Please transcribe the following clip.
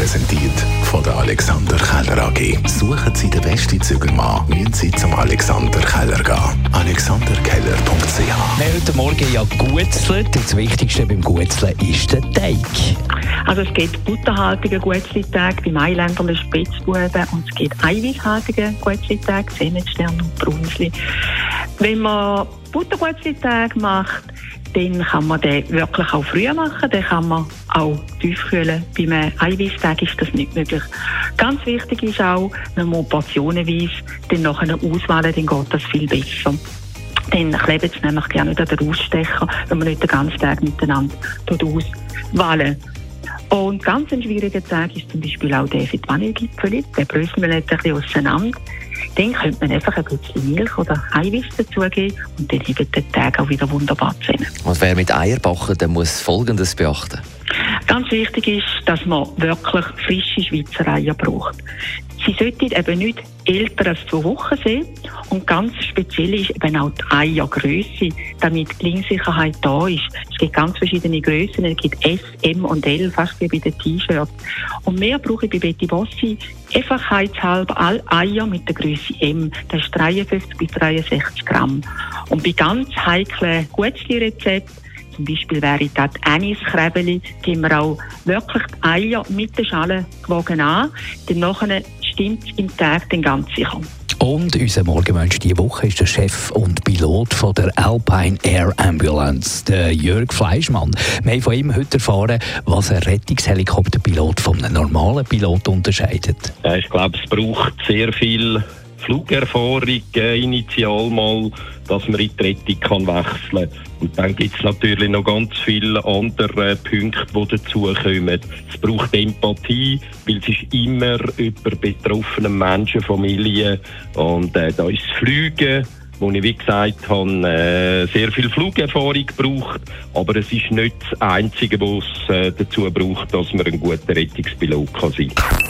präsentiert von der Alexander Keller AG. Suchen Sie den besten Zügelmann, müssen Sie zum Alexander Keller gehen. alexanderkeller.ch Wir haben heute Morgen ja gutzelt. Das Wichtigste beim Gutzeln ist der Teig. Also es gibt butterhaltige Guetzli-Tage beim Eiländer Spitzbuben und es gibt eiweißhaltige Guetzli-Tage, Sennetstern und Brunsli. Wenn man Butterguetzli-Tage macht, dann kann man den wirklich auch früher machen. Dann kann man auch tiefkühlen. Bei einem Eiweißtag ist das nicht möglich. Ganz wichtig ist auch, wenn man portionenweise dann nachher auswählen, dann geht das viel besser. Dann klebt es nämlich gerne nicht an den Ausstecher, wenn man nicht den ganzen Tag miteinander auswählen. Und ganz ein schwieriger Tag ist zum Beispiel auch der für die Vanillegipfel. Den bröseln wir nicht ein bisschen auseinander. Dann könnte man einfach ein bisschen Milch oder Eiweiß dazugeben und dann hebt der Tag auch wieder wunderbar zusammen. Und wer mit Eier backen, der muss Folgendes beachten. Ganz wichtig ist, dass man wirklich frische Schweizer Eier braucht. Sie sollten eben nicht älter als zwei Wochen sein. Und ganz speziell ist eben auch die Eiergröße, damit die Klingsicherheit da ist. Es gibt ganz verschiedene Größen. Es gibt S, M und L, fast wie bei den T-Shirts. Und mehr brauche ich bei Betty Bossi einfachheitshalber alle Eier mit der Größe M. Das ist 53 bis 63 Gramm. Und bei ganz heiklen Gutzli-Rezepten zum Beispiel wäre das Anis-Krebeli, geben wir auch wirklich die Eier mit der Schale gewogen an. Dann stimmt im Tag den ganz sicher. Und unser Morgenmensch diese Woche ist der Chef und Pilot von der Alpine Air Ambulance, der Jörg Fleischmann. Wir haben von ihm heute erfahren, was ein Rettungshelikopterpilot von einem normalen Pilot unterscheidet. Ich glaube, es braucht sehr viel Flugerfahrung äh, initial mal, dass man in die Rettung kann wechseln kann. Und dann gibt es natürlich noch ganz viele andere Punkte, die dazukommen. Es braucht Empathie, weil es ist immer über betroffene Menschen, Familien. Und äh, da ist das Fliegen, wo ich, wie gesagt habe, äh, sehr viel Flugerfahrung braucht. Aber es ist nicht das Einzige, was es äh, dazu braucht, dass man ein guter Rettungspilot kann sein kann.